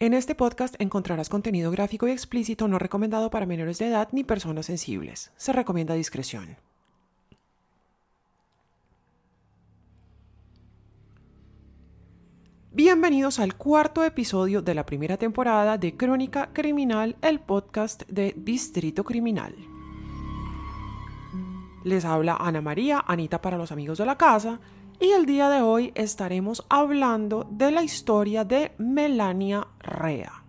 En este podcast encontrarás contenido gráfico y explícito no recomendado para menores de edad ni personas sensibles. Se recomienda discreción. Bienvenidos al cuarto episodio de la primera temporada de Crónica Criminal, el podcast de Distrito Criminal. Les habla Ana María, Anita para los amigos de la casa, y el día de hoy estaremos hablando de la historia de Melania Rea.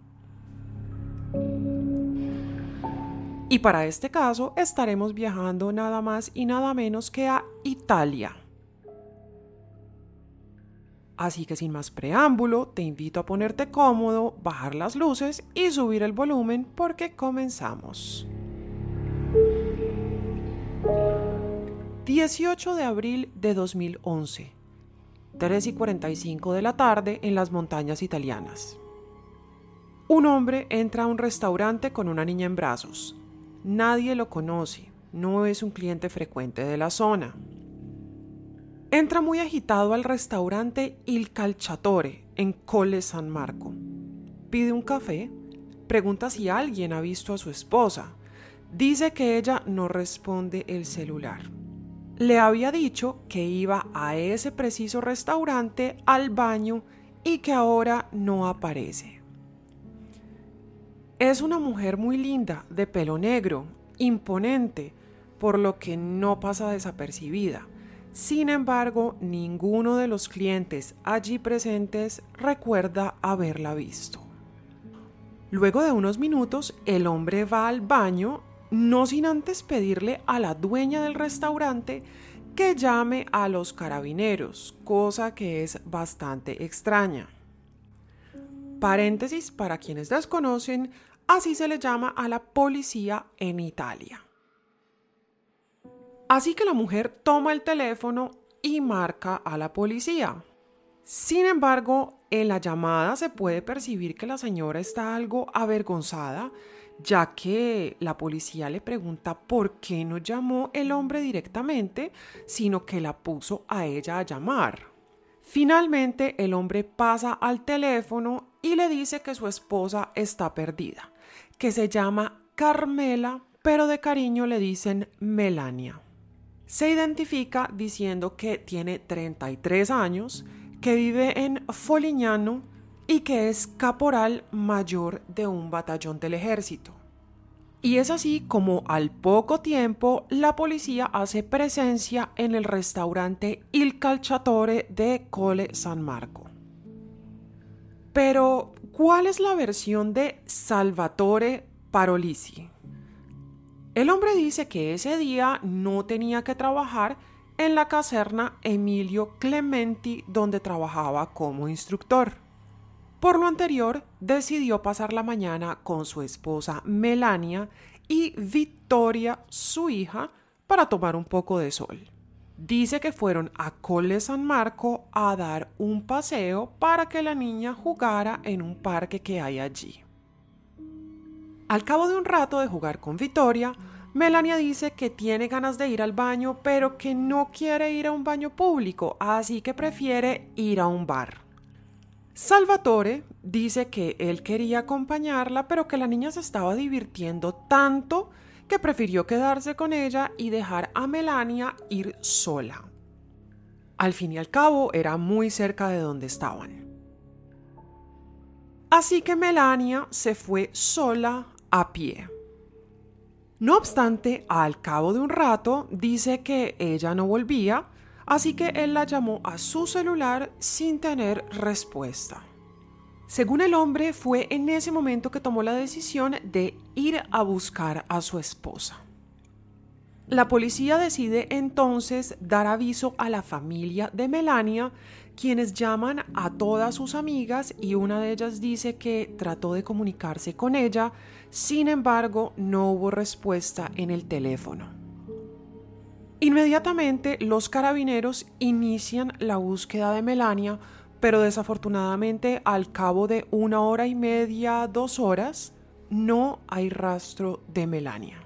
Y para este caso estaremos viajando nada más y nada menos que a Italia. Así que sin más preámbulo, te invito a ponerte cómodo, bajar las luces y subir el volumen porque comenzamos. 18 de abril de 2011, 3 y 45 de la tarde en las montañas italianas. Un hombre entra a un restaurante con una niña en brazos. Nadie lo conoce, no es un cliente frecuente de la zona. Entra muy agitado al restaurante Il Calciatore en Colle San Marco. Pide un café, pregunta si alguien ha visto a su esposa. Dice que ella no responde el celular le había dicho que iba a ese preciso restaurante al baño y que ahora no aparece. Es una mujer muy linda, de pelo negro, imponente, por lo que no pasa desapercibida. Sin embargo, ninguno de los clientes allí presentes recuerda haberla visto. Luego de unos minutos, el hombre va al baño no sin antes pedirle a la dueña del restaurante que llame a los carabineros, cosa que es bastante extraña. Paréntesis para quienes desconocen, así se le llama a la policía en Italia. Así que la mujer toma el teléfono y marca a la policía. Sin embargo, en la llamada se puede percibir que la señora está algo avergonzada ya que la policía le pregunta por qué no llamó el hombre directamente, sino que la puso a ella a llamar. Finalmente el hombre pasa al teléfono y le dice que su esposa está perdida, que se llama Carmela, pero de cariño le dicen Melania. Se identifica diciendo que tiene 33 años, que vive en Folignano, y que es caporal mayor de un batallón del ejército. Y es así como al poco tiempo la policía hace presencia en el restaurante Il Calciatore de Cole San Marco. Pero, ¿cuál es la versión de Salvatore Parolisi? El hombre dice que ese día no tenía que trabajar en la caserna Emilio Clementi donde trabajaba como instructor. Por lo anterior, decidió pasar la mañana con su esposa Melania y Victoria, su hija, para tomar un poco de sol. Dice que fueron a Colle San Marco a dar un paseo para que la niña jugara en un parque que hay allí. Al cabo de un rato de jugar con Victoria, Melania dice que tiene ganas de ir al baño, pero que no quiere ir a un baño público, así que prefiere ir a un bar. Salvatore dice que él quería acompañarla, pero que la niña se estaba divirtiendo tanto que prefirió quedarse con ella y dejar a Melania ir sola. Al fin y al cabo era muy cerca de donde estaban. Así que Melania se fue sola a pie. No obstante, al cabo de un rato dice que ella no volvía, así que él la llamó a su celular sin tener respuesta. Según el hombre, fue en ese momento que tomó la decisión de ir a buscar a su esposa. La policía decide entonces dar aviso a la familia de Melania, quienes llaman a todas sus amigas y una de ellas dice que trató de comunicarse con ella, sin embargo no hubo respuesta en el teléfono. Inmediatamente los carabineros inician la búsqueda de Melania, pero desafortunadamente al cabo de una hora y media, dos horas, no hay rastro de Melania.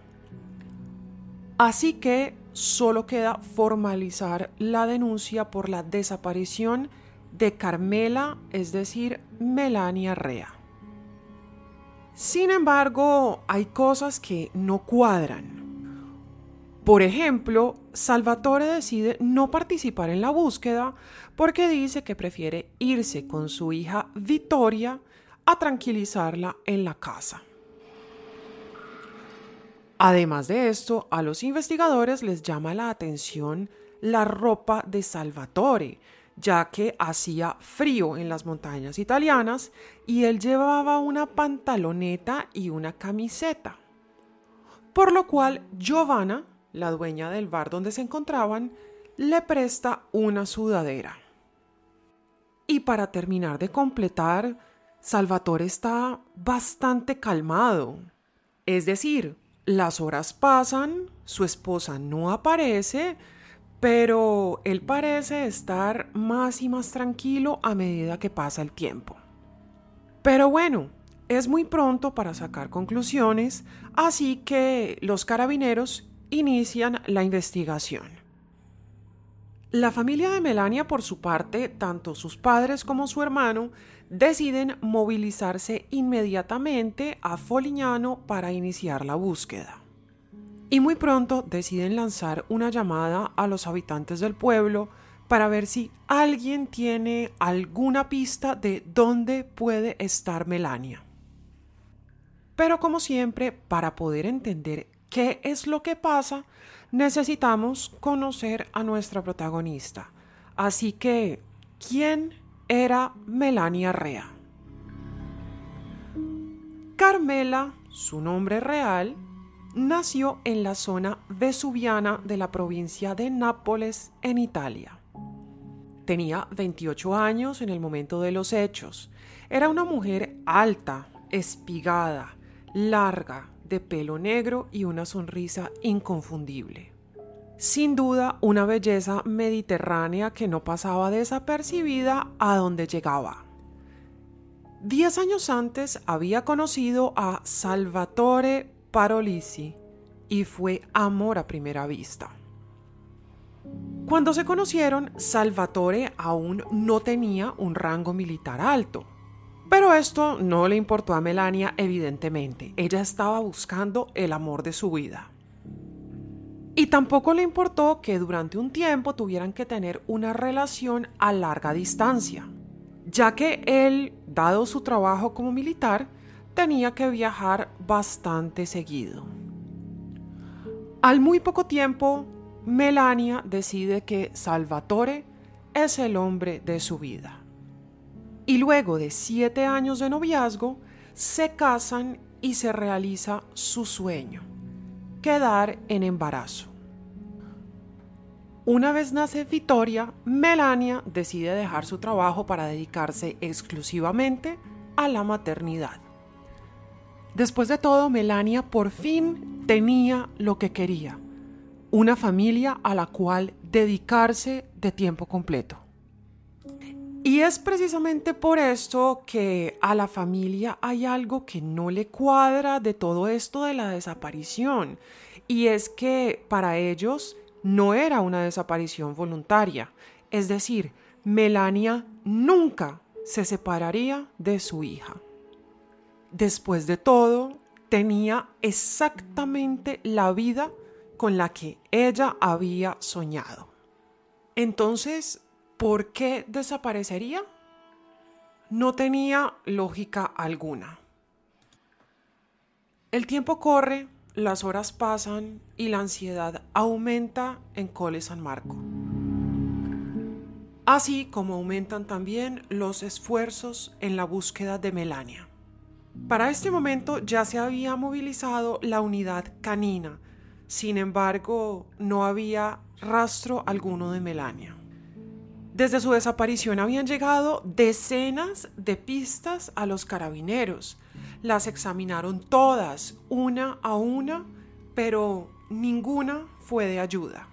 Así que solo queda formalizar la denuncia por la desaparición de Carmela, es decir, Melania Rea. Sin embargo, hay cosas que no cuadran. Por ejemplo, Salvatore decide no participar en la búsqueda porque dice que prefiere irse con su hija Vittoria a tranquilizarla en la casa. Además de esto, a los investigadores les llama la atención la ropa de Salvatore, ya que hacía frío en las montañas italianas y él llevaba una pantaloneta y una camiseta. Por lo cual Giovanna la dueña del bar donde se encontraban, le presta una sudadera. Y para terminar de completar, Salvatore está bastante calmado. Es decir, las horas pasan, su esposa no aparece, pero él parece estar más y más tranquilo a medida que pasa el tiempo. Pero bueno, es muy pronto para sacar conclusiones, así que los carabineros inician la investigación. La familia de Melania, por su parte, tanto sus padres como su hermano, deciden movilizarse inmediatamente a Folignano para iniciar la búsqueda. Y muy pronto deciden lanzar una llamada a los habitantes del pueblo para ver si alguien tiene alguna pista de dónde puede estar Melania. Pero como siempre, para poder entender qué es lo que pasa, necesitamos conocer a nuestra protagonista. Así que, ¿quién era Melania Rea? Carmela, su nombre real, nació en la zona vesuviana de la provincia de Nápoles, en Italia. Tenía 28 años en el momento de los hechos. Era una mujer alta, espigada, larga, de pelo negro y una sonrisa inconfundible. Sin duda, una belleza mediterránea que no pasaba desapercibida a donde llegaba. Diez años antes había conocido a Salvatore Parolisi y fue amor a primera vista. Cuando se conocieron, Salvatore aún no tenía un rango militar alto, pero esto no le importó a Melania, evidentemente. Ella estaba buscando el amor de su vida. Y tampoco le importó que durante un tiempo tuvieran que tener una relación a larga distancia, ya que él, dado su trabajo como militar, tenía que viajar bastante seguido. Al muy poco tiempo, Melania decide que Salvatore es el hombre de su vida y luego de siete años de noviazgo se casan y se realiza su sueño, quedar en embarazo. Una vez nace Victoria, Melania decide dejar su trabajo para dedicarse exclusivamente a la maternidad. Después de todo, Melania por fin tenía lo que quería, una familia a la cual dedicarse de tiempo completo. Y es precisamente por esto que a la familia hay algo que no le cuadra de todo esto de la desaparición. Y es que para ellos no era una desaparición voluntaria. Es decir, Melania nunca se separaría de su hija. Después de todo, tenía exactamente la vida con la que ella había soñado. Entonces, ¿Por qué desaparecería? No tenía lógica alguna. El tiempo corre, las horas pasan y la ansiedad aumenta en Cole San Marco. Así como aumentan también los esfuerzos en la búsqueda de Melania. Para este momento ya se había movilizado la unidad canina, sin embargo no había rastro alguno de Melania. Desde su desaparición habían llegado decenas de pistas a los carabineros. Las examinaron todas, una a una, pero ninguna fue de ayuda.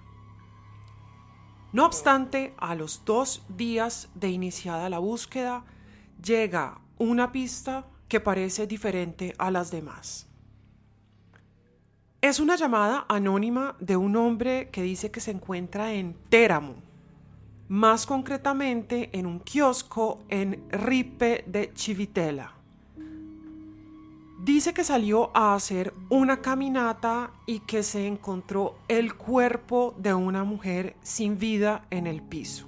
No obstante, a los dos días de iniciada la búsqueda, llega una pista que parece diferente a las demás. Es una llamada anónima de un hombre que dice que se encuentra en Téramo, más concretamente en un kiosco en Ripe de Civitella. Dice que salió a hacer una caminata y que se encontró el cuerpo de una mujer sin vida en el piso.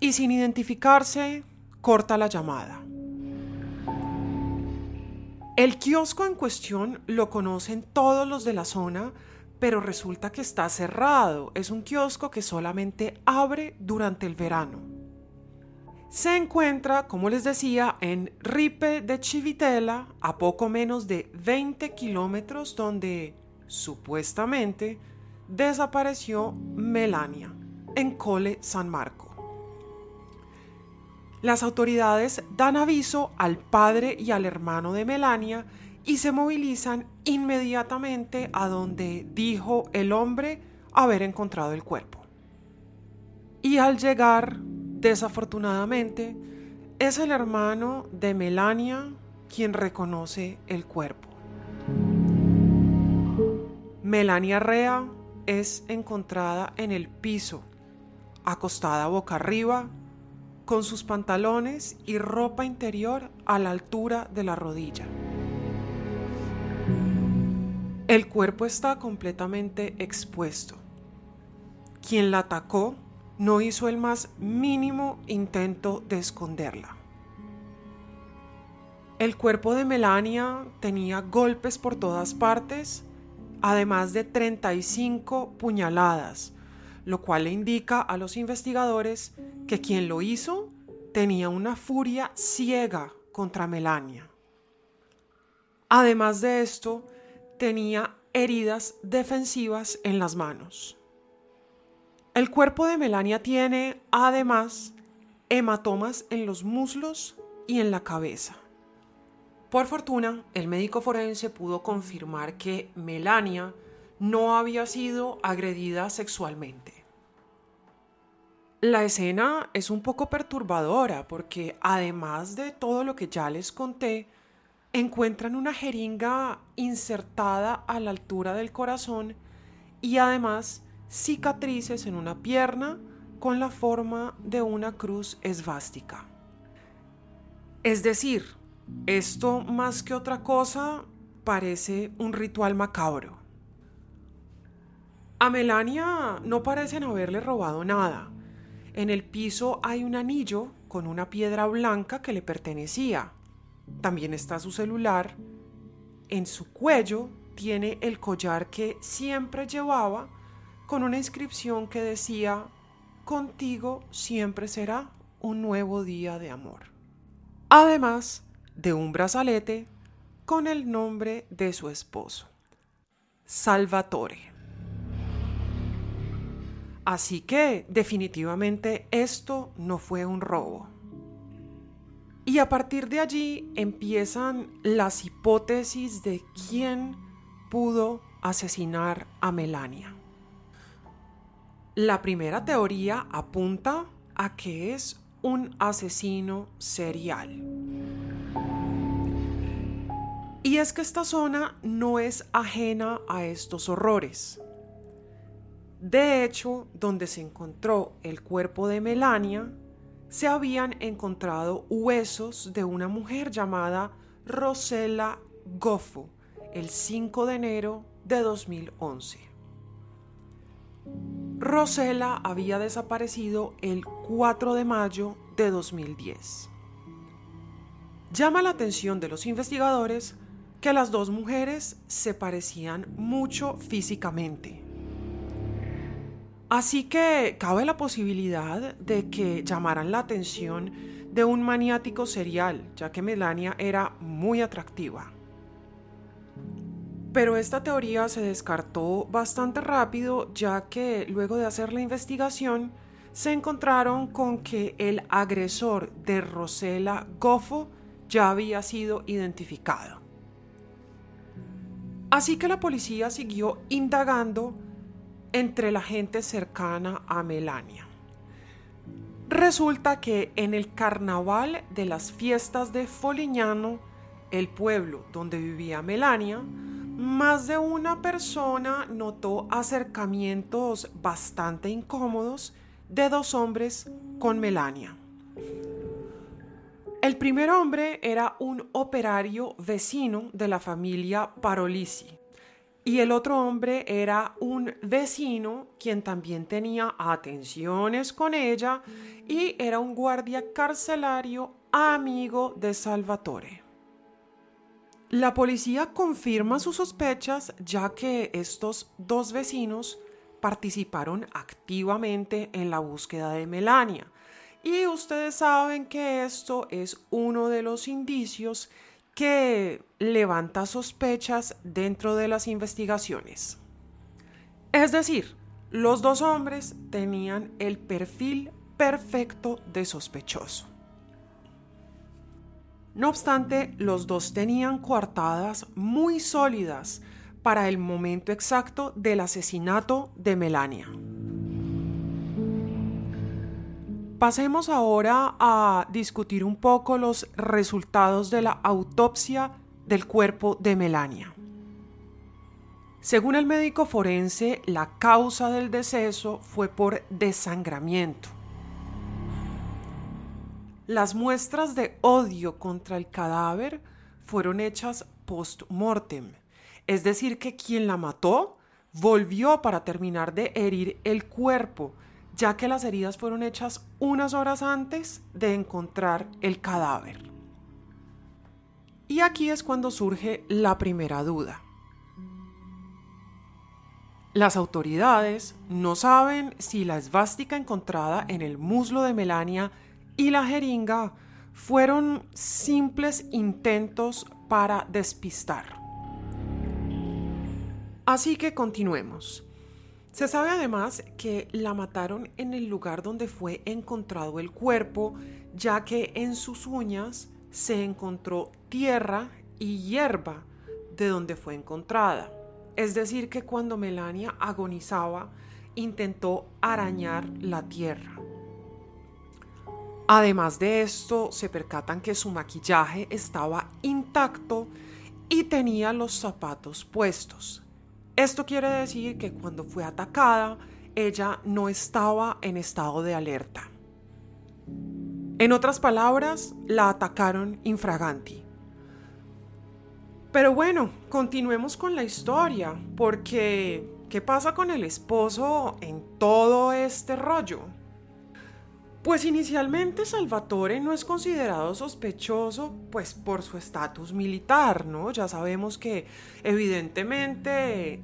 Y sin identificarse, corta la llamada. El kiosco en cuestión lo conocen todos los de la zona, pero resulta que está cerrado. Es un kiosco que solamente abre durante el verano. Se encuentra, como les decía, en Ripe de Chivitela, a poco menos de 20 kilómetros donde supuestamente desapareció Melania, en Cole San Marco. Las autoridades dan aviso al padre y al hermano de Melania y se movilizan inmediatamente a donde dijo el hombre haber encontrado el cuerpo. Y al llegar, desafortunadamente, es el hermano de Melania quien reconoce el cuerpo. Melania Rea es encontrada en el piso, acostada boca arriba, con sus pantalones y ropa interior a la altura de la rodilla. El cuerpo está completamente expuesto. Quien la atacó no hizo el más mínimo intento de esconderla. El cuerpo de Melania tenía golpes por todas partes, además de 35 puñaladas, lo cual le indica a los investigadores que quien lo hizo tenía una furia ciega contra Melania. Además de esto, tenía heridas defensivas en las manos. El cuerpo de Melania tiene, además, hematomas en los muslos y en la cabeza. Por fortuna, el médico forense pudo confirmar que Melania no había sido agredida sexualmente. La escena es un poco perturbadora porque además de todo lo que ya les conté, encuentran una jeringa insertada a la altura del corazón y además cicatrices en una pierna con la forma de una cruz esvástica. Es decir, esto más que otra cosa parece un ritual macabro. A Melania no parecen haberle robado nada. En el piso hay un anillo con una piedra blanca que le pertenecía. También está su celular. En su cuello tiene el collar que siempre llevaba con una inscripción que decía, contigo siempre será un nuevo día de amor. Además de un brazalete con el nombre de su esposo, Salvatore. Así que definitivamente esto no fue un robo. Y a partir de allí empiezan las hipótesis de quién pudo asesinar a Melania. La primera teoría apunta a que es un asesino serial. Y es que esta zona no es ajena a estos horrores. De hecho, donde se encontró el cuerpo de Melania, se habían encontrado huesos de una mujer llamada Rosella Goffo el 5 de enero de 2011. Rosella había desaparecido el 4 de mayo de 2010. Llama la atención de los investigadores que las dos mujeres se parecían mucho físicamente. Así que cabe la posibilidad de que llamaran la atención de un maniático serial, ya que Melania era muy atractiva. Pero esta teoría se descartó bastante rápido, ya que luego de hacer la investigación se encontraron con que el agresor de Rosela Goffo ya había sido identificado. Así que la policía siguió indagando entre la gente cercana a Melania. Resulta que en el carnaval de las fiestas de Folignano, el pueblo donde vivía Melania, más de una persona notó acercamientos bastante incómodos de dos hombres con Melania. El primer hombre era un operario vecino de la familia Parolisi y el otro hombre era un vecino quien también tenía atenciones con ella y era un guardia carcelario amigo de Salvatore. La policía confirma sus sospechas ya que estos dos vecinos participaron activamente en la búsqueda de Melania. Y ustedes saben que esto es uno de los indicios que levanta sospechas dentro de las investigaciones. Es decir, los dos hombres tenían el perfil perfecto de sospechoso. No obstante, los dos tenían coartadas muy sólidas para el momento exacto del asesinato de Melania. Pasemos ahora a discutir un poco los resultados de la autopsia del cuerpo de Melania. Según el médico forense, la causa del deceso fue por desangramiento. Las muestras de odio contra el cadáver fueron hechas post-mortem, es decir, que quien la mató volvió para terminar de herir el cuerpo, ya que las heridas fueron hechas unas horas antes de encontrar el cadáver. Y aquí es cuando surge la primera duda. Las autoridades no saben si la esvástica encontrada en el muslo de Melania y la jeringa fueron simples intentos para despistar. Así que continuemos. Se sabe además que la mataron en el lugar donde fue encontrado el cuerpo, ya que en sus uñas se encontró tierra y hierba de donde fue encontrada. Es decir, que cuando Melania agonizaba, intentó arañar la tierra. Además de esto, se percatan que su maquillaje estaba intacto y tenía los zapatos puestos. Esto quiere decir que cuando fue atacada, ella no estaba en estado de alerta. En otras palabras, la atacaron infraganti. Pero bueno, continuemos con la historia, porque ¿qué pasa con el esposo en todo este rollo? Pues inicialmente Salvatore no es considerado sospechoso pues por su estatus militar, ¿no? Ya sabemos que evidentemente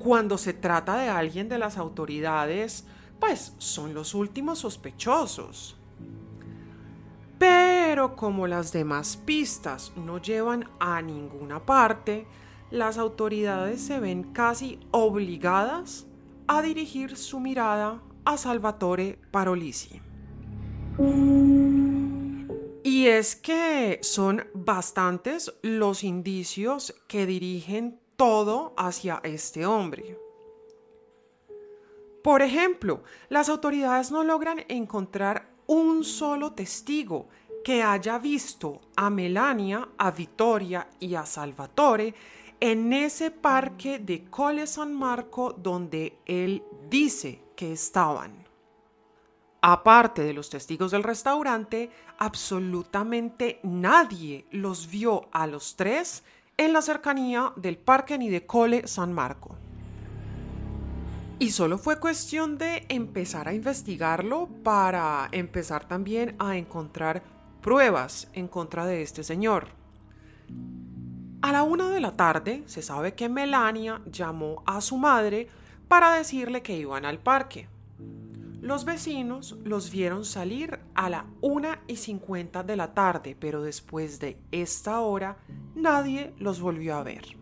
cuando se trata de alguien de las autoridades, pues son los últimos sospechosos. Pero como las demás pistas no llevan a ninguna parte, las autoridades se ven casi obligadas a dirigir su mirada a Salvatore Parolisi. Y es que son bastantes los indicios que dirigen todo hacia este hombre. Por ejemplo, las autoridades no logran encontrar un solo testigo que haya visto a Melania, a Vittoria y a Salvatore en ese parque de Colle San Marco donde él dice que estaban. Aparte de los testigos del restaurante, absolutamente nadie los vio a los tres en la cercanía del parque ni de Cole San Marco. Y solo fue cuestión de empezar a investigarlo para empezar también a encontrar pruebas en contra de este señor. A la una de la tarde se sabe que Melania llamó a su madre para decirle que iban al parque. Los vecinos los vieron salir a la una y cincuenta de la tarde, pero después de esta hora nadie los volvió a ver.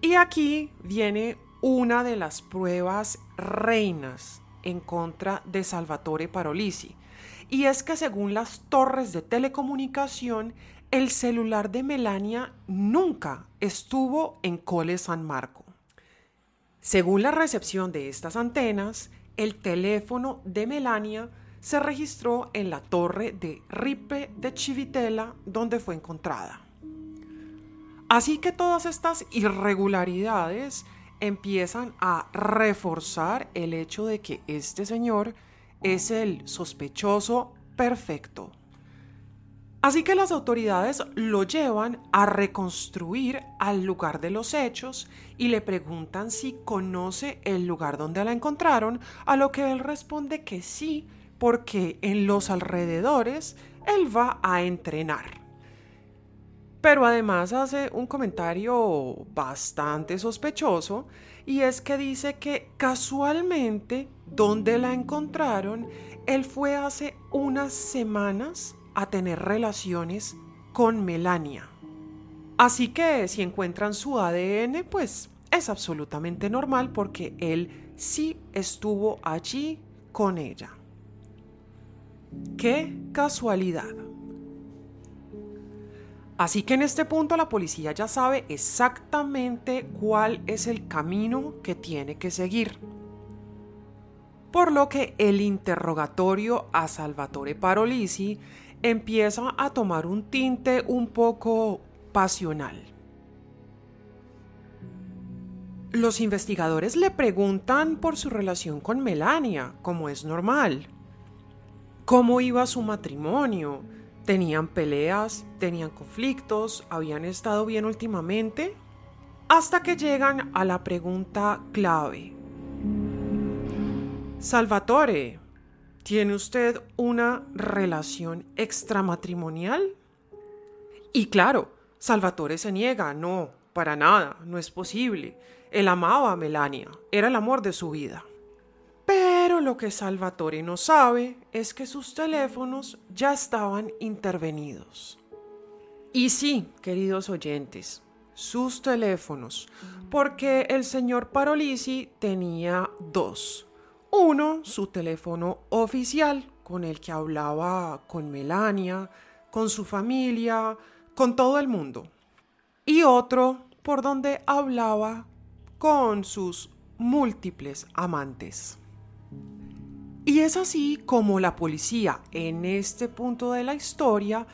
Y aquí viene una de las pruebas reinas en contra de Salvatore Parolisi, y es que según las torres de telecomunicación, el celular de Melania nunca estuvo en Cole San Marco. Según la recepción de estas antenas, el teléfono de Melania se registró en la torre de Ripe de Civitella, donde fue encontrada. Así que todas estas irregularidades empiezan a reforzar el hecho de que este señor es el sospechoso perfecto. Así que las autoridades lo llevan a reconstruir al lugar de los hechos y le preguntan si conoce el lugar donde la encontraron, a lo que él responde que sí, porque en los alrededores él va a entrenar. Pero además hace un comentario bastante sospechoso y es que dice que casualmente donde la encontraron, él fue hace unas semanas a tener relaciones con Melania. Así que si encuentran su ADN, pues es absolutamente normal porque él sí estuvo allí con ella. ¡Qué casualidad! Así que en este punto la policía ya sabe exactamente cuál es el camino que tiene que seguir por lo que el interrogatorio a Salvatore Parolisi empieza a tomar un tinte un poco pasional. Los investigadores le preguntan por su relación con Melania, como es normal. ¿Cómo iba su matrimonio? ¿Tenían peleas? ¿Tenían conflictos? ¿Habían estado bien últimamente? Hasta que llegan a la pregunta clave. Salvatore, ¿tiene usted una relación extramatrimonial? Y claro, Salvatore se niega, no, para nada, no es posible. Él amaba a Melania, era el amor de su vida. Pero lo que Salvatore no sabe es que sus teléfonos ya estaban intervenidos. Y sí, queridos oyentes, sus teléfonos, porque el señor Parolisi tenía dos uno, su teléfono oficial con el que hablaba con Melania, con su familia, con todo el mundo. Y otro por donde hablaba con sus múltiples amantes. Y es así como la policía en este punto de la historia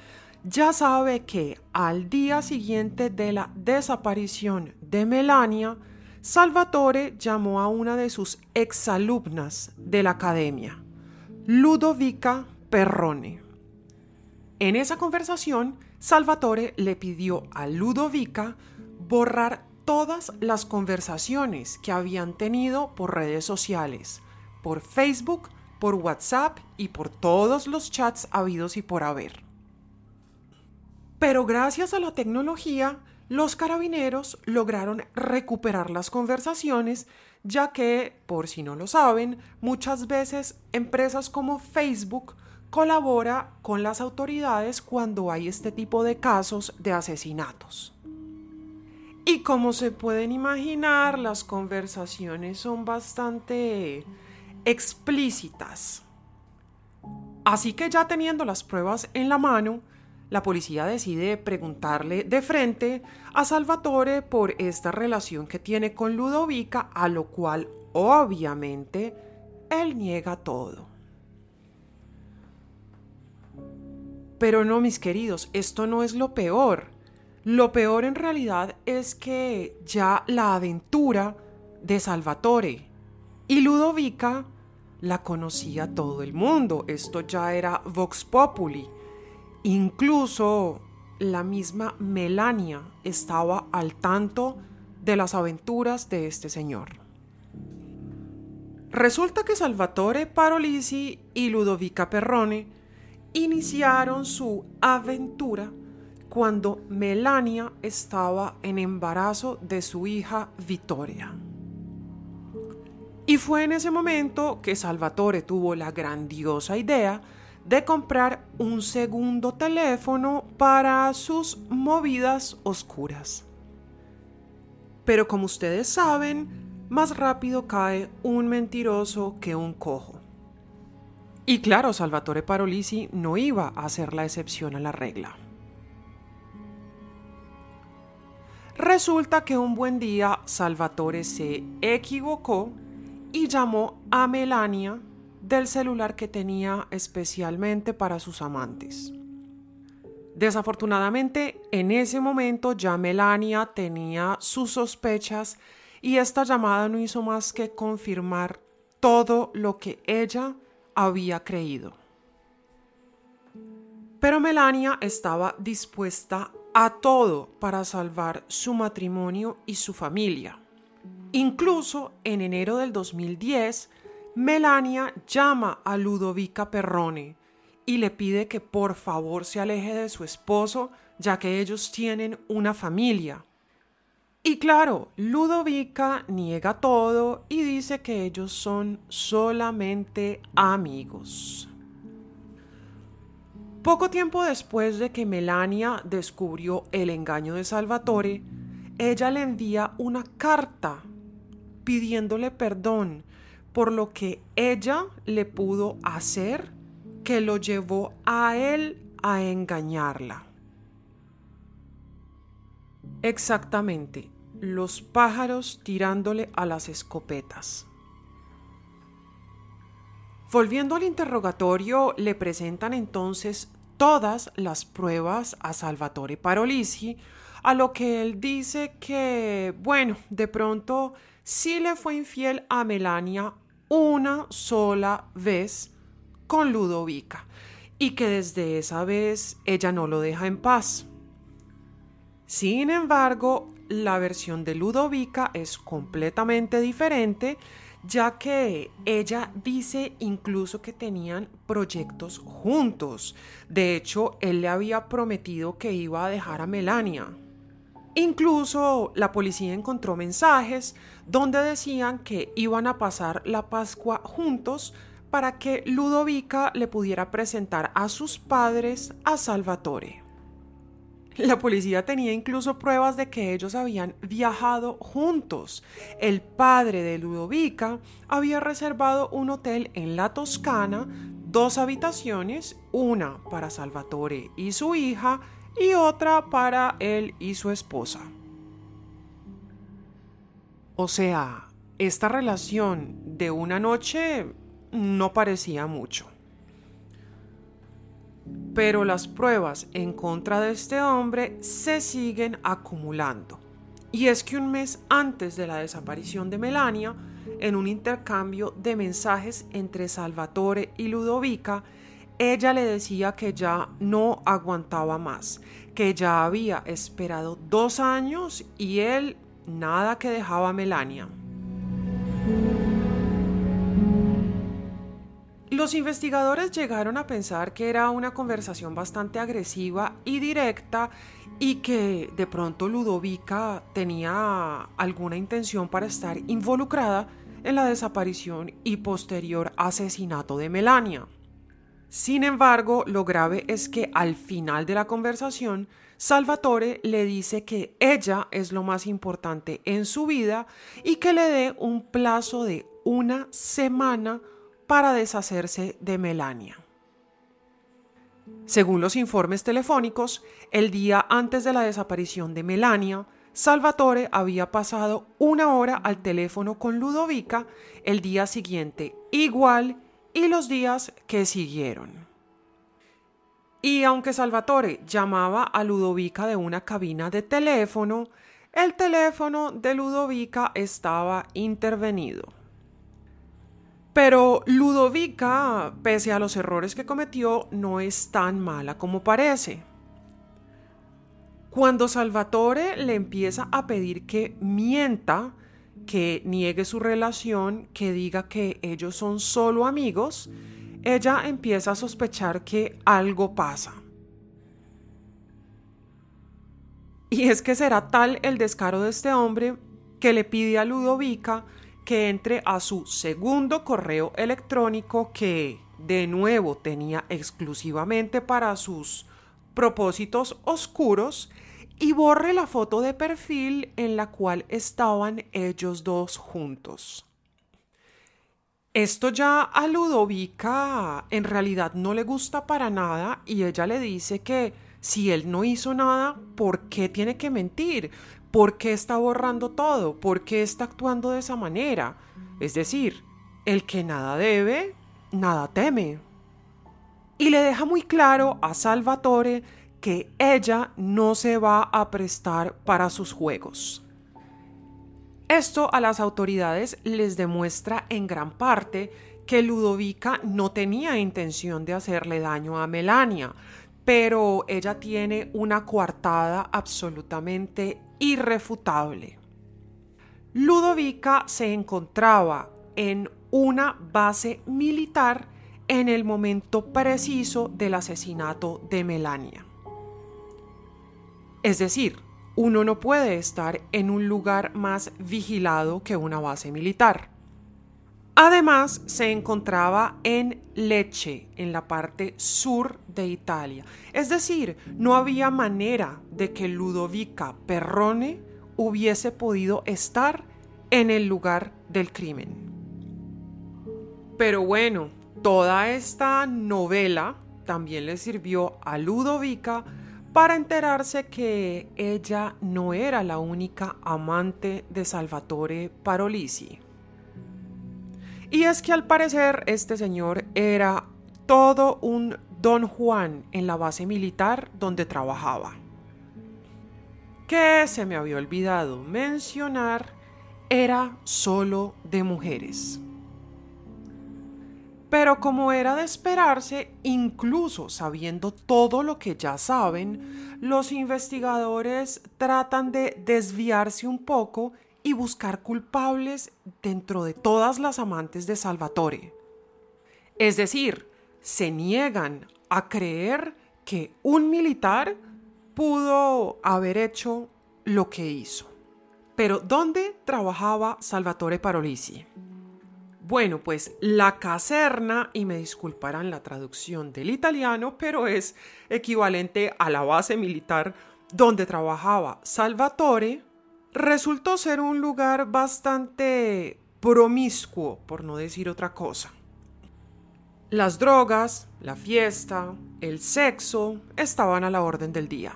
ya sabe que al día siguiente de la desaparición de Melania, Salvatore llamó a una de sus exalumnas de la academia, Ludovica Perrone. En esa conversación, Salvatore le pidió a Ludovica borrar todas las conversaciones que habían tenido por redes sociales, por Facebook, por WhatsApp y por todos los chats habidos y por haber. Pero gracias a la tecnología, los carabineros lograron recuperar las conversaciones, ya que, por si no lo saben, muchas veces empresas como Facebook colabora con las autoridades cuando hay este tipo de casos de asesinatos. Y como se pueden imaginar, las conversaciones son bastante explícitas. Así que ya teniendo las pruebas en la mano, la policía decide preguntarle de frente a Salvatore por esta relación que tiene con Ludovica, a lo cual obviamente él niega todo. Pero no, mis queridos, esto no es lo peor. Lo peor en realidad es que ya la aventura de Salvatore y Ludovica la conocía todo el mundo. Esto ya era Vox Populi. Incluso la misma Melania estaba al tanto de las aventuras de este señor. Resulta que Salvatore Parolisi y Ludovica Perrone iniciaron su aventura cuando Melania estaba en embarazo de su hija Vittoria. Y fue en ese momento que Salvatore tuvo la grandiosa idea de comprar un segundo teléfono para sus movidas oscuras. Pero como ustedes saben, más rápido cae un mentiroso que un cojo. Y claro, Salvatore Parolisi no iba a ser la excepción a la regla. Resulta que un buen día Salvatore se equivocó y llamó a Melania del celular que tenía especialmente para sus amantes. Desafortunadamente, en ese momento ya Melania tenía sus sospechas y esta llamada no hizo más que confirmar todo lo que ella había creído. Pero Melania estaba dispuesta a todo para salvar su matrimonio y su familia. Incluso en enero del 2010, Melania llama a Ludovica Perrone y le pide que por favor se aleje de su esposo, ya que ellos tienen una familia. Y claro, Ludovica niega todo y dice que ellos son solamente amigos. Poco tiempo después de que Melania descubrió el engaño de Salvatore, ella le envía una carta pidiéndole perdón por lo que ella le pudo hacer que lo llevó a él a engañarla. Exactamente, los pájaros tirándole a las escopetas. Volviendo al interrogatorio, le presentan entonces todas las pruebas a Salvatore Parolisi, a lo que él dice que, bueno, de pronto sí le fue infiel a Melania una sola vez con Ludovica y que desde esa vez ella no lo deja en paz. Sin embargo, la versión de Ludovica es completamente diferente, ya que ella dice incluso que tenían proyectos juntos. De hecho, él le había prometido que iba a dejar a Melania. Incluso la policía encontró mensajes donde decían que iban a pasar la Pascua juntos para que Ludovica le pudiera presentar a sus padres a Salvatore. La policía tenía incluso pruebas de que ellos habían viajado juntos. El padre de Ludovica había reservado un hotel en la Toscana, dos habitaciones, una para Salvatore y su hija y otra para él y su esposa. O sea, esta relación de una noche no parecía mucho. Pero las pruebas en contra de este hombre se siguen acumulando. Y es que un mes antes de la desaparición de Melania, en un intercambio de mensajes entre Salvatore y Ludovica, ella le decía que ya no aguantaba más, que ya había esperado dos años y él nada que dejaba a Melania. Los investigadores llegaron a pensar que era una conversación bastante agresiva y directa y que de pronto Ludovica tenía alguna intención para estar involucrada en la desaparición y posterior asesinato de Melania. Sin embargo, lo grave es que al final de la conversación, Salvatore le dice que ella es lo más importante en su vida y que le dé un plazo de una semana para deshacerse de Melania. Según los informes telefónicos, el día antes de la desaparición de Melania, Salvatore había pasado una hora al teléfono con Ludovica, el día siguiente igual y los días que siguieron. Y aunque Salvatore llamaba a Ludovica de una cabina de teléfono, el teléfono de Ludovica estaba intervenido. Pero Ludovica, pese a los errores que cometió, no es tan mala como parece. Cuando Salvatore le empieza a pedir que mienta, que niegue su relación, que diga que ellos son solo amigos, ella empieza a sospechar que algo pasa. Y es que será tal el descaro de este hombre que le pide a Ludovica que entre a su segundo correo electrónico que de nuevo tenía exclusivamente para sus propósitos oscuros y borre la foto de perfil en la cual estaban ellos dos juntos. Esto ya a Ludovica en realidad no le gusta para nada y ella le dice que si él no hizo nada, ¿por qué tiene que mentir? ¿Por qué está borrando todo? ¿Por qué está actuando de esa manera? Es decir, el que nada debe, nada teme. Y le deja muy claro a Salvatore que ella no se va a prestar para sus juegos. Esto a las autoridades les demuestra en gran parte que Ludovica no tenía intención de hacerle daño a Melania, pero ella tiene una coartada absolutamente irrefutable. Ludovica se encontraba en una base militar en el momento preciso del asesinato de Melania. Es decir, uno no puede estar en un lugar más vigilado que una base militar. Además, se encontraba en Lecce, en la parte sur de Italia. Es decir, no había manera de que Ludovica Perrone hubiese podido estar en el lugar del crimen. Pero bueno, toda esta novela también le sirvió a Ludovica para enterarse que ella no era la única amante de Salvatore Parolisi. Y es que al parecer este señor era todo un don Juan en la base militar donde trabajaba. Que se me había olvidado mencionar, era solo de mujeres. Pero como era de esperarse, incluso sabiendo todo lo que ya saben, los investigadores tratan de desviarse un poco y buscar culpables dentro de todas las amantes de Salvatore. Es decir, se niegan a creer que un militar pudo haber hecho lo que hizo. Pero ¿dónde trabajaba Salvatore Parolisi? Bueno, pues la caserna, y me disculparán la traducción del italiano, pero es equivalente a la base militar donde trabajaba Salvatore, resultó ser un lugar bastante promiscuo, por no decir otra cosa. Las drogas, la fiesta, el sexo estaban a la orden del día.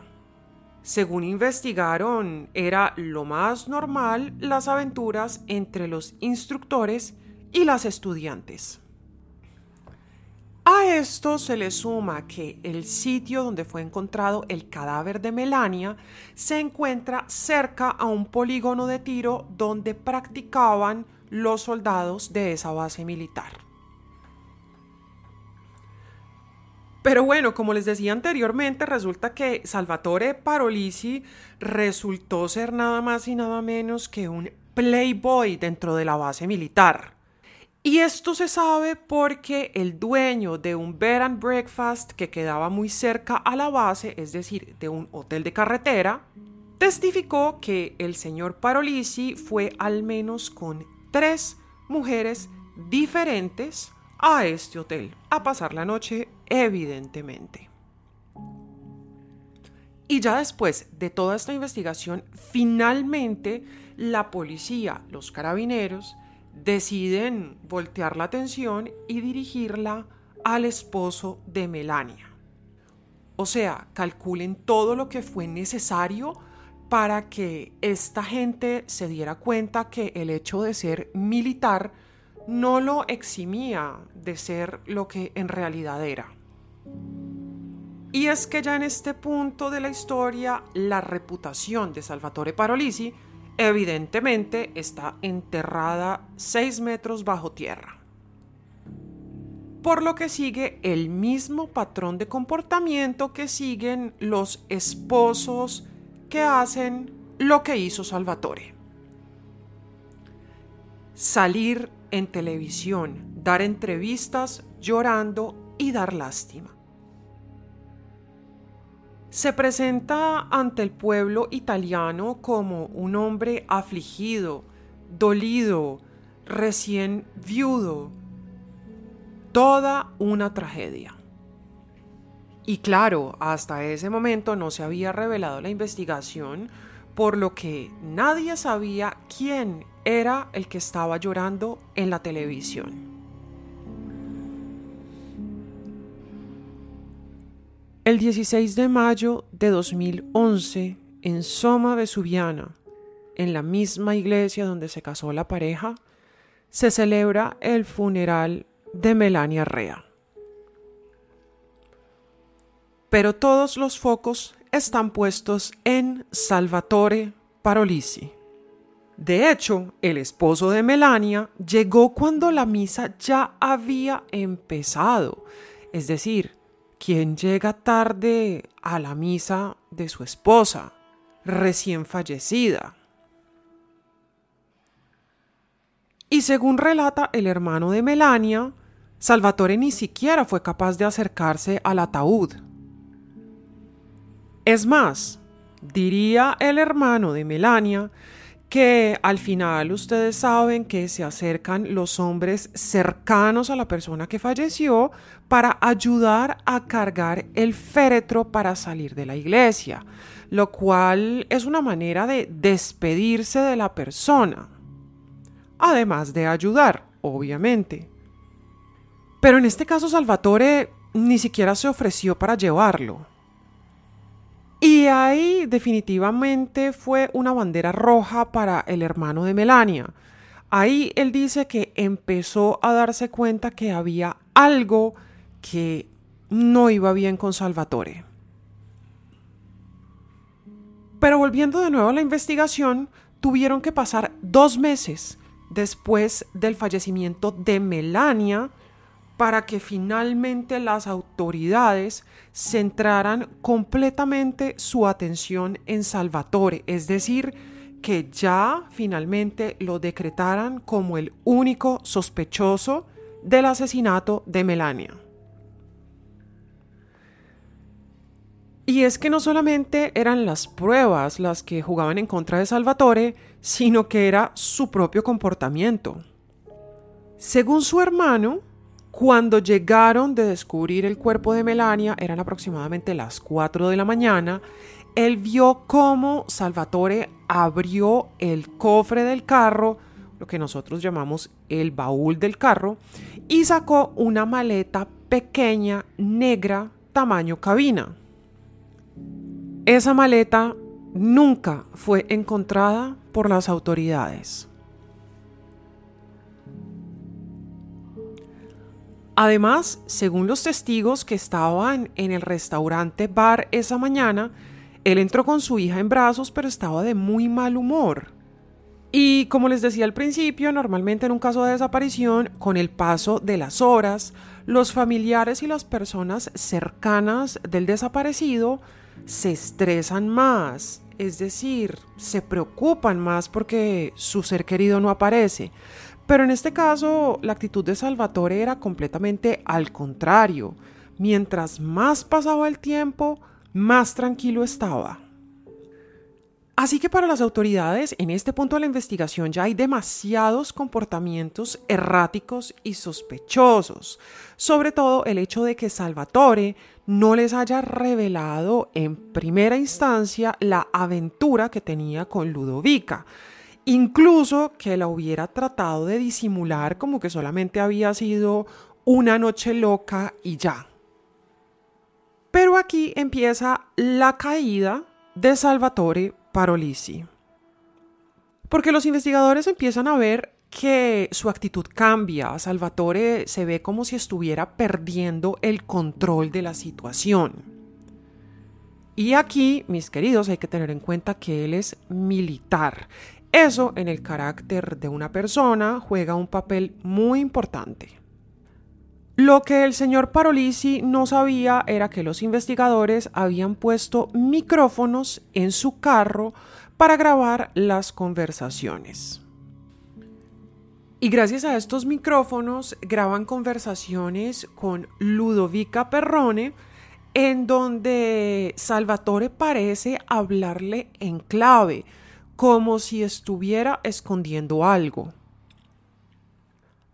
Según investigaron, era lo más normal las aventuras entre los instructores y las estudiantes. A esto se le suma que el sitio donde fue encontrado el cadáver de Melania se encuentra cerca a un polígono de tiro donde practicaban los soldados de esa base militar. Pero bueno, como les decía anteriormente, resulta que Salvatore Parolisi resultó ser nada más y nada menos que un playboy dentro de la base militar. Y esto se sabe porque el dueño de un bed and breakfast que quedaba muy cerca a la base, es decir, de un hotel de carretera, testificó que el señor Parolisi fue al menos con tres mujeres diferentes a este hotel a pasar la noche, evidentemente. Y ya después de toda esta investigación, finalmente la policía, los carabineros, deciden voltear la atención y dirigirla al esposo de Melania. O sea, calculen todo lo que fue necesario para que esta gente se diera cuenta que el hecho de ser militar no lo eximía de ser lo que en realidad era. Y es que ya en este punto de la historia, la reputación de Salvatore Parolisi evidentemente está enterrada 6 metros bajo tierra. Por lo que sigue el mismo patrón de comportamiento que siguen los esposos que hacen lo que hizo Salvatore. Salir en televisión, dar entrevistas llorando y dar lástima se presenta ante el pueblo italiano como un hombre afligido, dolido, recién viudo. Toda una tragedia. Y claro, hasta ese momento no se había revelado la investigación, por lo que nadie sabía quién era el que estaba llorando en la televisión. El 16 de mayo de 2011, en Soma Vesuviana, en la misma iglesia donde se casó la pareja, se celebra el funeral de Melania Rea. Pero todos los focos están puestos en Salvatore Parolisi. De hecho, el esposo de Melania llegó cuando la misa ya había empezado, es decir, quien llega tarde a la misa de su esposa, recién fallecida. Y según relata el hermano de Melania, Salvatore ni siquiera fue capaz de acercarse al ataúd. Es más, diría el hermano de Melania que al final ustedes saben que se acercan los hombres cercanos a la persona que falleció para ayudar a cargar el féretro para salir de la iglesia, lo cual es una manera de despedirse de la persona, además de ayudar, obviamente. Pero en este caso Salvatore ni siquiera se ofreció para llevarlo. Y ahí definitivamente fue una bandera roja para el hermano de Melania. Ahí él dice que empezó a darse cuenta que había algo que no iba bien con Salvatore. Pero volviendo de nuevo a la investigación, tuvieron que pasar dos meses después del fallecimiento de Melania para que finalmente las autoridades centraran completamente su atención en Salvatore, es decir, que ya finalmente lo decretaran como el único sospechoso del asesinato de Melania. Y es que no solamente eran las pruebas las que jugaban en contra de Salvatore, sino que era su propio comportamiento. Según su hermano, cuando llegaron de descubrir el cuerpo de Melania, eran aproximadamente las 4 de la mañana, él vio cómo Salvatore abrió el cofre del carro, lo que nosotros llamamos el baúl del carro, y sacó una maleta pequeña, negra, tamaño cabina. Esa maleta nunca fue encontrada por las autoridades. Además, según los testigos que estaban en el restaurante bar esa mañana, él entró con su hija en brazos, pero estaba de muy mal humor. Y como les decía al principio, normalmente en un caso de desaparición, con el paso de las horas, los familiares y las personas cercanas del desaparecido se estresan más, es decir, se preocupan más porque su ser querido no aparece. Pero en este caso, la actitud de Salvatore era completamente al contrario. Mientras más pasaba el tiempo, más tranquilo estaba. Así que para las autoridades, en este punto de la investigación ya hay demasiados comportamientos erráticos y sospechosos, sobre todo el hecho de que Salvatore no les haya revelado en primera instancia la aventura que tenía con Ludovica, Incluso que la hubiera tratado de disimular como que solamente había sido una noche loca y ya. Pero aquí empieza la caída de Salvatore Porque los investigadores empiezan a ver que su actitud cambia. Salvatore se ve como si estuviera perdiendo el control de la situación. Y aquí, mis queridos, hay que tener en cuenta que él es militar. Eso en el carácter de una persona juega un papel muy importante. Lo que el señor Parolisi no sabía era que los investigadores habían puesto micrófonos en su carro para grabar las conversaciones. Y gracias a estos micrófonos graban conversaciones con Ludovica Perrone, en donde Salvatore parece hablarle en clave, como si estuviera escondiendo algo.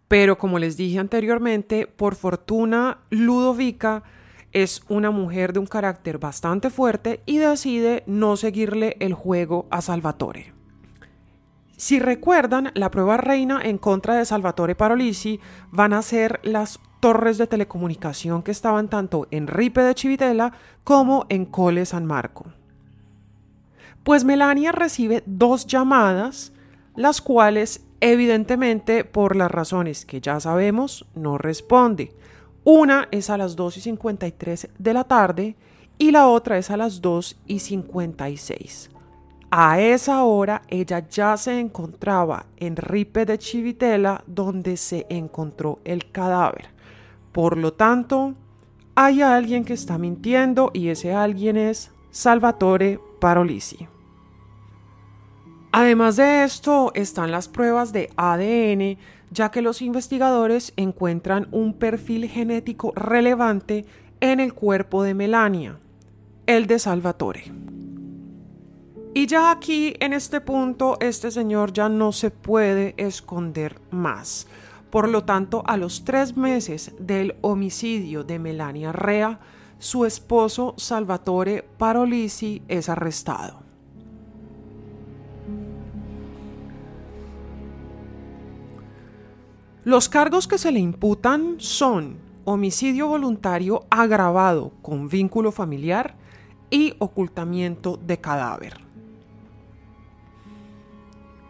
Pero como les dije anteriormente, por fortuna, Ludovica es una mujer de un carácter bastante fuerte y decide no seguirle el juego a Salvatore. Si recuerdan, la prueba reina en contra de Salvatore Parolisi van a ser las torres de telecomunicación que estaban tanto en Ripe de Civitella como en Cole San Marco. Pues Melania recibe dos llamadas, las cuales evidentemente por las razones que ya sabemos no responde. Una es a las 2 y 53 de la tarde y la otra es a las 2 y 56. A esa hora ella ya se encontraba en Ripe de Chivitela donde se encontró el cadáver. Por lo tanto, hay alguien que está mintiendo y ese alguien es Salvatore Parolisi. Además de esto están las pruebas de ADN, ya que los investigadores encuentran un perfil genético relevante en el cuerpo de Melania, el de Salvatore. Y ya aquí, en este punto, este señor ya no se puede esconder más. Por lo tanto, a los tres meses del homicidio de Melania Rea, su esposo Salvatore Parolisi es arrestado. Los cargos que se le imputan son homicidio voluntario agravado con vínculo familiar y ocultamiento de cadáver.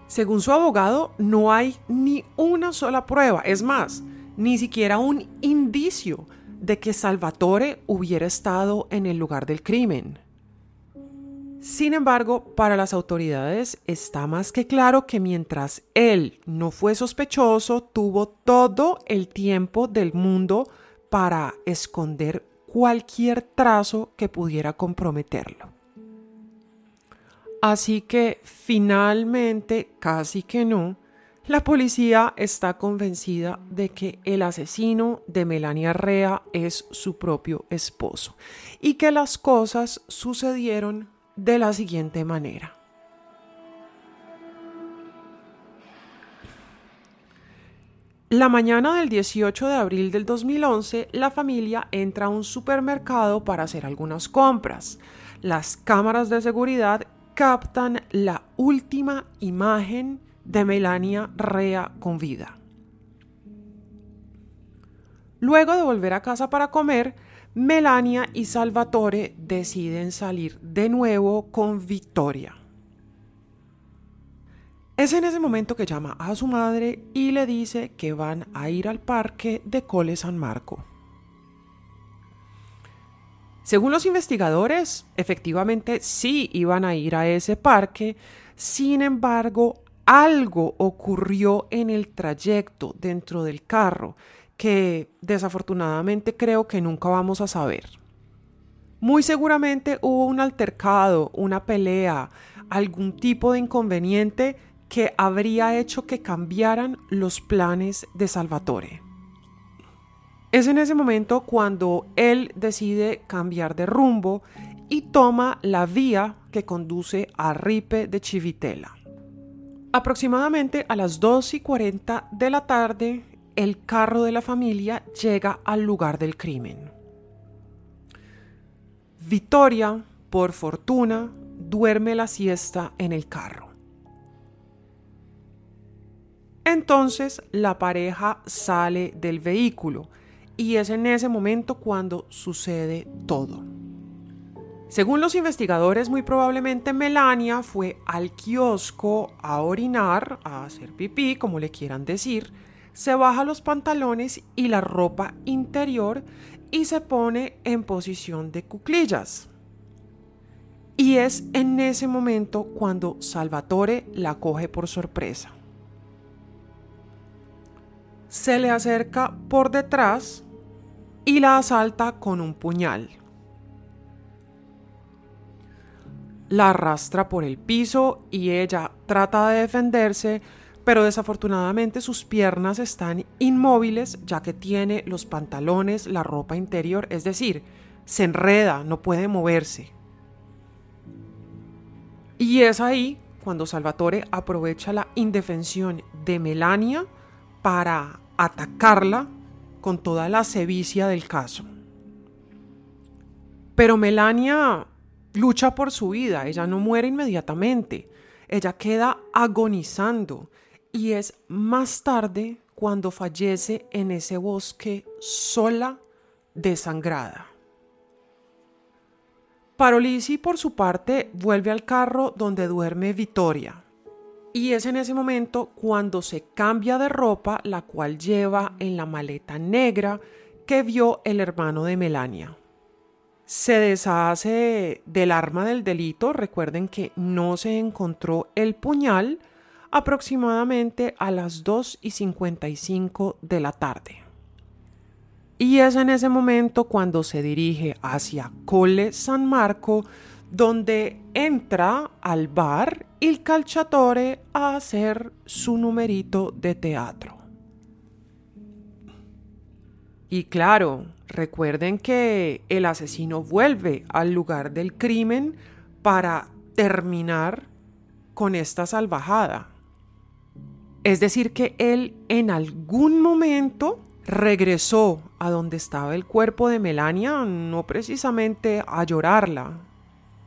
Según su abogado, no hay ni una sola prueba, es más, ni siquiera un indicio de que Salvatore hubiera estado en el lugar del crimen. Sin embargo, para las autoridades está más que claro que mientras él no fue sospechoso, tuvo todo el tiempo del mundo para esconder cualquier trazo que pudiera comprometerlo. Así que finalmente, casi que no, la policía está convencida de que el asesino de Melania Rea es su propio esposo y que las cosas sucedieron de la siguiente manera. La mañana del 18 de abril del 2011, la familia entra a un supermercado para hacer algunas compras. Las cámaras de seguridad captan la última imagen de Melania Rea con vida. Luego de volver a casa para comer, Melania y Salvatore deciden salir de nuevo con Victoria. Es en ese momento que llama a su madre y le dice que van a ir al parque de Cole San Marco. Según los investigadores, efectivamente sí iban a ir a ese parque, sin embargo, algo ocurrió en el trayecto dentro del carro que desafortunadamente creo que nunca vamos a saber. Muy seguramente hubo un altercado, una pelea, algún tipo de inconveniente que habría hecho que cambiaran los planes de Salvatore. Es en ese momento cuando él decide cambiar de rumbo y toma la vía que conduce a Ripe de Civitella. Aproximadamente a las 2 y 40 de la tarde, el carro de la familia llega al lugar del crimen. Victoria, por fortuna, duerme la siesta en el carro. Entonces la pareja sale del vehículo y es en ese momento cuando sucede todo. Según los investigadores, muy probablemente Melania fue al kiosco a orinar, a hacer pipí, como le quieran decir, se baja los pantalones y la ropa interior y se pone en posición de cuclillas. Y es en ese momento cuando Salvatore la coge por sorpresa. Se le acerca por detrás y la asalta con un puñal. La arrastra por el piso y ella trata de defenderse, pero desafortunadamente sus piernas están inmóviles ya que tiene los pantalones, la ropa interior, es decir, se enreda, no puede moverse. Y es ahí cuando Salvatore aprovecha la indefensión de Melania para atacarla con toda la sevicia del caso. Pero Melania lucha por su vida, ella no muere inmediatamente, ella queda agonizando y es más tarde cuando fallece en ese bosque sola, desangrada. Parolisi, por su parte, vuelve al carro donde duerme Vittoria. Y es en ese momento cuando se cambia de ropa, la cual lleva en la maleta negra que vio el hermano de Melania. Se deshace del arma del delito, recuerden que no se encontró el puñal, aproximadamente a las 2 y 55 de la tarde. Y es en ese momento cuando se dirige hacia Colle San Marco, donde entra al bar Il Calciatore a hacer su numerito de teatro. Y claro, recuerden que el asesino vuelve al lugar del crimen para terminar con esta salvajada. Es decir, que él en algún momento regresó a donde estaba el cuerpo de Melania, no precisamente a llorarla,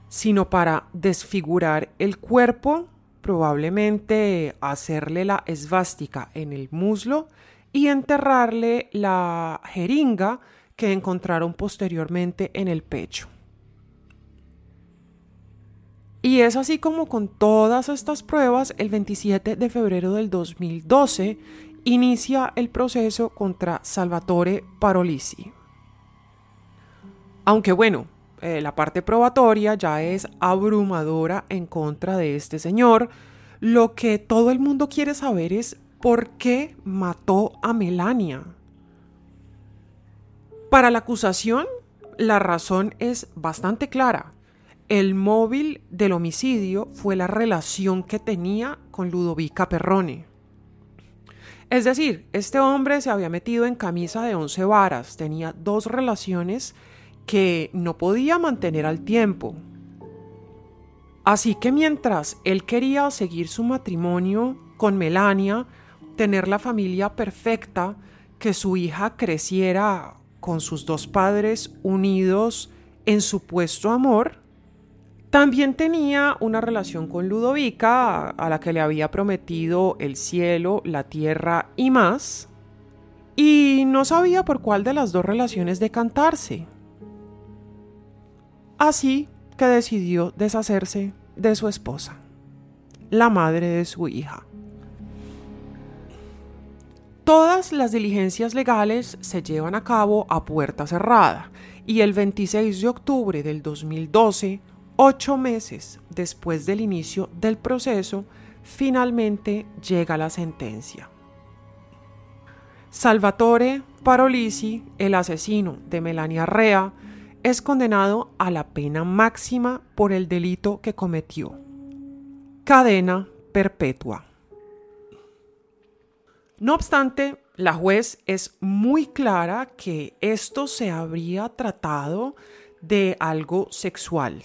sino para desfigurar el cuerpo, probablemente hacerle la esvástica en el muslo y enterrarle la jeringa que encontraron posteriormente en el pecho. Y es así como con todas estas pruebas, el 27 de febrero del 2012 inicia el proceso contra Salvatore Parolisi. Aunque bueno, eh, la parte probatoria ya es abrumadora en contra de este señor, lo que todo el mundo quiere saber es por qué mató a Melania. Para la acusación, la razón es bastante clara. El móvil del homicidio fue la relación que tenía con Ludovica Perrone. Es decir, este hombre se había metido en camisa de once varas, tenía dos relaciones que no podía mantener al tiempo. Así que mientras él quería seguir su matrimonio con Melania, tener la familia perfecta, que su hija creciera con sus dos padres unidos en supuesto amor, también tenía una relación con Ludovica, a la que le había prometido el cielo, la tierra y más, y no sabía por cuál de las dos relaciones decantarse. Así que decidió deshacerse de su esposa, la madre de su hija. Todas las diligencias legales se llevan a cabo a puerta cerrada y el 26 de octubre del 2012 Ocho meses después del inicio del proceso, finalmente llega la sentencia. Salvatore Parolisi, el asesino de Melania Rea, es condenado a la pena máxima por el delito que cometió. Cadena perpetua. No obstante, la juez es muy clara que esto se habría tratado de algo sexual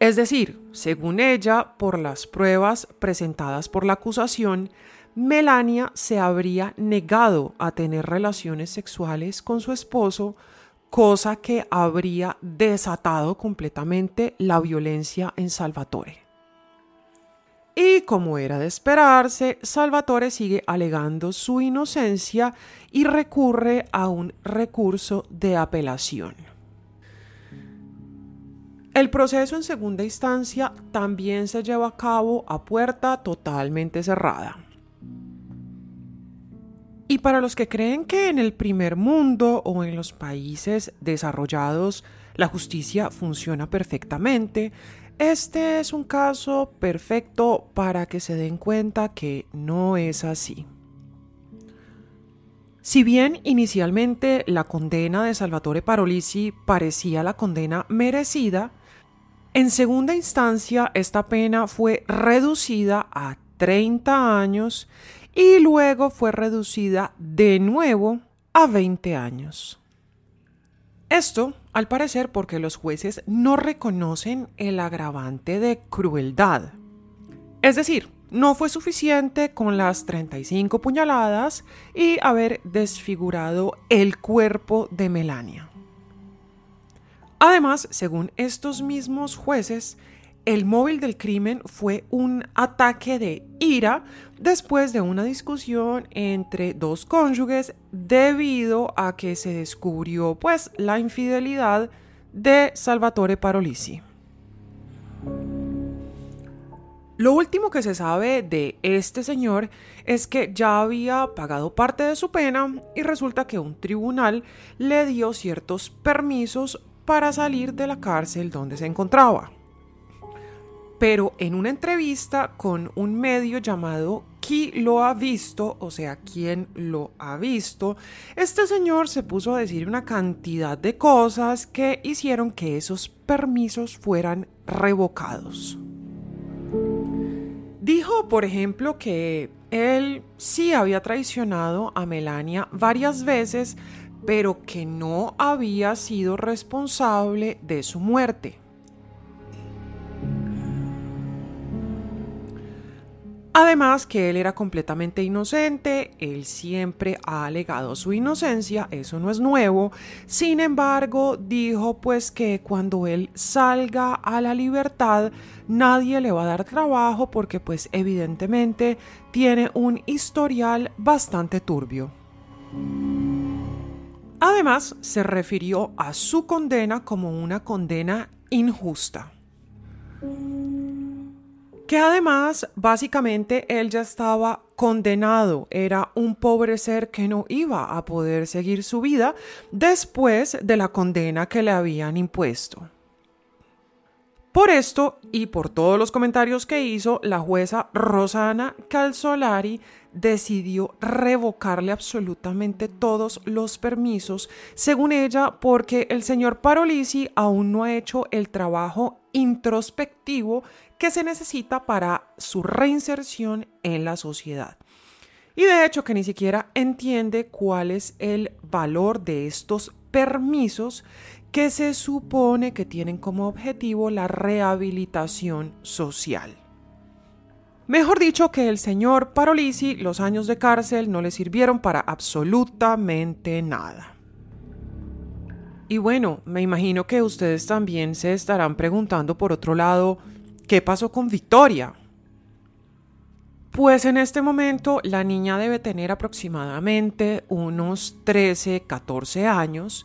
es decir, según ella, por las pruebas presentadas por la acusación, Melania se habría negado a tener relaciones sexuales con su esposo, cosa que habría desatado completamente la violencia en Salvatore. Y como era de esperarse, Salvatore sigue alegando su inocencia y recurre a un recurso de apelación. El proceso en segunda instancia también se lleva a cabo a puerta totalmente cerrada. Y para los que creen que en el primer mundo o en los países desarrollados la justicia funciona perfectamente, este es un caso perfecto para que se den cuenta que no es así. Si bien inicialmente la condena de Salvatore Parolisi parecía la condena merecida, en segunda instancia, esta pena fue reducida a 30 años y luego fue reducida de nuevo a 20 años. Esto, al parecer, porque los jueces no reconocen el agravante de crueldad. Es decir, no fue suficiente con las 35 puñaladas y haber desfigurado el cuerpo de Melania. Además, según estos mismos jueces, el móvil del crimen fue un ataque de ira después de una discusión entre dos cónyuges debido a que se descubrió pues la infidelidad de Salvatore Parolisi. Lo último que se sabe de este señor es que ya había pagado parte de su pena y resulta que un tribunal le dio ciertos permisos para salir de la cárcel donde se encontraba. Pero en una entrevista con un medio llamado aquí lo ha visto, o sea, quien lo ha visto, este señor se puso a decir una cantidad de cosas que hicieron que esos permisos fueran revocados. Dijo, por ejemplo, que él sí había traicionado a Melania varias veces, pero que no había sido responsable de su muerte. Además que él era completamente inocente, él siempre ha alegado su inocencia, eso no es nuevo. Sin embargo, dijo pues que cuando él salga a la libertad, nadie le va a dar trabajo porque pues evidentemente tiene un historial bastante turbio. Además, se refirió a su condena como una condena injusta que además básicamente él ya estaba condenado, era un pobre ser que no iba a poder seguir su vida después de la condena que le habían impuesto. Por esto y por todos los comentarios que hizo, la jueza Rosana Calzolari decidió revocarle absolutamente todos los permisos, según ella, porque el señor Parolisi aún no ha hecho el trabajo introspectivo que se necesita para su reinserción en la sociedad. Y de hecho que ni siquiera entiende cuál es el valor de estos permisos que se supone que tienen como objetivo la rehabilitación social. Mejor dicho que el señor Parolisi los años de cárcel no le sirvieron para absolutamente nada. Y bueno, me imagino que ustedes también se estarán preguntando por otro lado, ¿qué pasó con Victoria? Pues en este momento la niña debe tener aproximadamente unos 13, 14 años,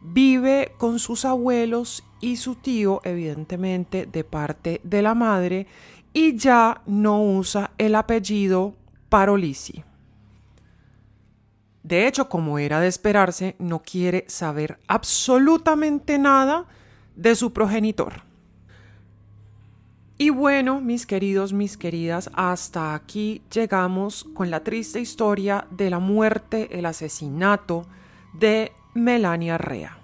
vive con sus abuelos y su tío, evidentemente de parte de la madre, y ya no usa el apellido Parolisi. De hecho, como era de esperarse, no quiere saber absolutamente nada de su progenitor. Y bueno, mis queridos, mis queridas, hasta aquí llegamos con la triste historia de la muerte, el asesinato de Melania Rea.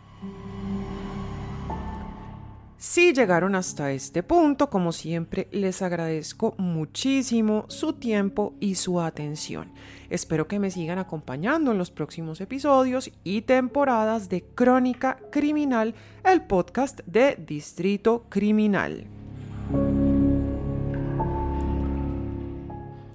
Si llegaron hasta este punto, como siempre, les agradezco muchísimo su tiempo y su atención. Espero que me sigan acompañando en los próximos episodios y temporadas de Crónica Criminal, el podcast de Distrito Criminal.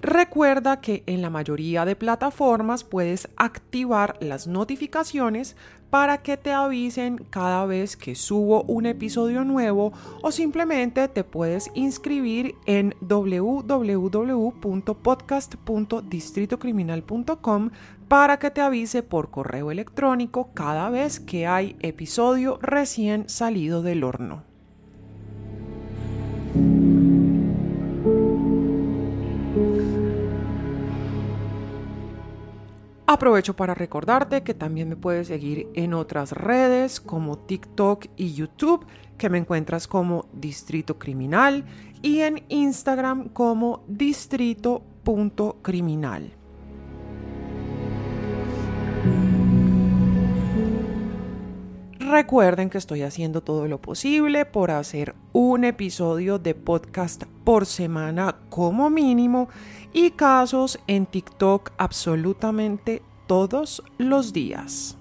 Recuerda que en la mayoría de plataformas puedes activar las notificaciones para que te avisen cada vez que subo un episodio nuevo o simplemente te puedes inscribir en www.podcast.distritocriminal.com para que te avise por correo electrónico cada vez que hay episodio recién salido del horno. Aprovecho para recordarte que también me puedes seguir en otras redes como TikTok y YouTube, que me encuentras como Distrito Criminal, y en Instagram como distrito.criminal. Recuerden que estoy haciendo todo lo posible por hacer un episodio de podcast por semana como mínimo y casos en TikTok absolutamente todos los días.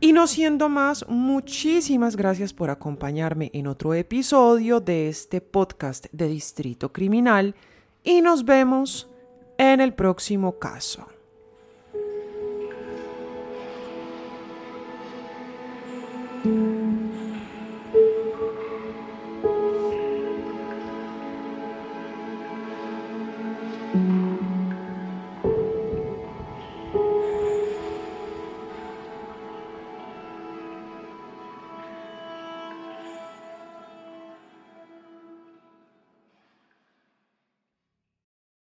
Y no siendo más, muchísimas gracias por acompañarme en otro episodio de este podcast de Distrito Criminal y nos vemos en el próximo caso.